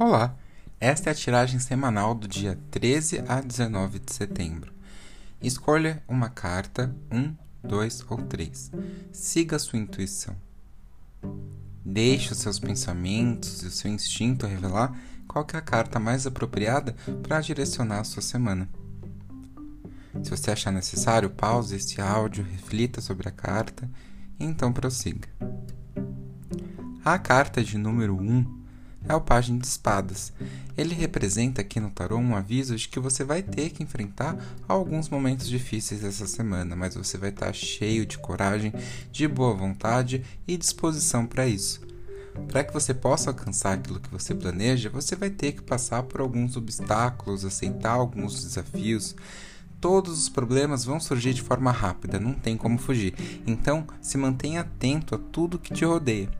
Olá, esta é a tiragem semanal do dia 13 a 19 de setembro. Escolha uma carta, um, dois ou três. Siga sua intuição. Deixe os seus pensamentos e o seu instinto revelar qual é a carta mais apropriada para direcionar a sua semana. Se você achar necessário, pause este áudio, reflita sobre a carta e então prossiga. A carta de número 1 é o Página de Espadas. Ele representa aqui no tarô um aviso de que você vai ter que enfrentar alguns momentos difíceis essa semana, mas você vai estar cheio de coragem, de boa vontade e disposição para isso. Para que você possa alcançar aquilo que você planeja, você vai ter que passar por alguns obstáculos, aceitar alguns desafios, todos os problemas vão surgir de forma rápida, não tem como fugir. Então, se mantenha atento a tudo que te rodeia.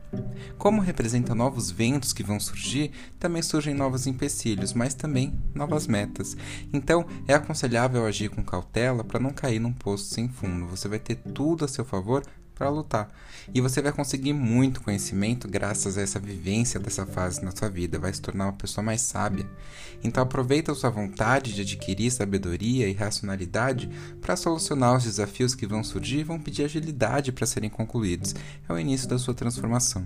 Como representa novos ventos que vão surgir, também surgem novos empecilhos, mas também novas metas. Então, é aconselhável agir com cautela para não cair num poço sem fundo. Você vai ter tudo a seu favor para lutar. E você vai conseguir muito conhecimento graças a essa vivência dessa fase na sua vida, vai se tornar uma pessoa mais sábia. Então aproveita a sua vontade de adquirir sabedoria e racionalidade para solucionar os desafios que vão surgir e vão pedir agilidade para serem concluídos. É o início da sua transformação.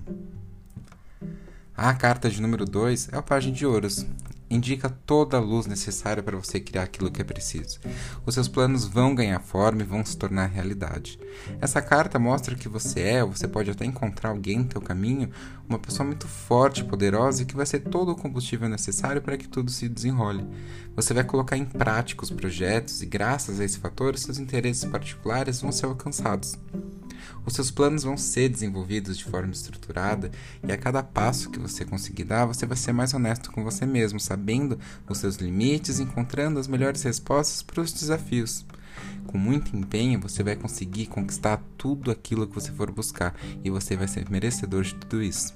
A carta de número 2 é a página de ouros indica toda a luz necessária para você criar aquilo que é preciso. Os seus planos vão ganhar forma e vão se tornar realidade. Essa carta mostra que você é, você pode até encontrar alguém no teu caminho, uma pessoa muito forte, poderosa e que vai ser todo o combustível necessário para que tudo se desenrole. Você vai colocar em prática os projetos e graças a esse fator, seus interesses particulares vão ser alcançados. Os seus planos vão ser desenvolvidos de forma estruturada e a cada passo que você conseguir dar, você vai ser mais honesto com você mesmo, sabendo os seus limites, encontrando as melhores respostas para os desafios. Com muito empenho, você vai conseguir conquistar tudo aquilo que você for buscar e você vai ser merecedor de tudo isso.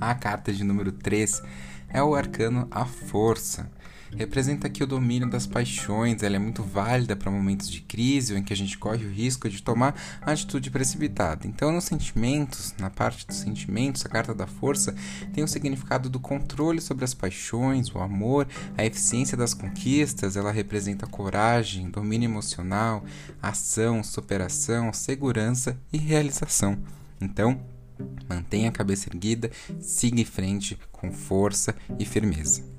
A carta de número 3 é o arcano A Força representa aqui o domínio das paixões, ela é muito válida para momentos de crise ou em que a gente corre o risco de tomar atitude precipitada. Então, nos sentimentos, na parte dos sentimentos, a carta da força tem o significado do controle sobre as paixões, o amor, a eficiência das conquistas, ela representa coragem, domínio emocional, ação, superação, segurança e realização. Então, mantenha a cabeça erguida, siga em frente com força e firmeza.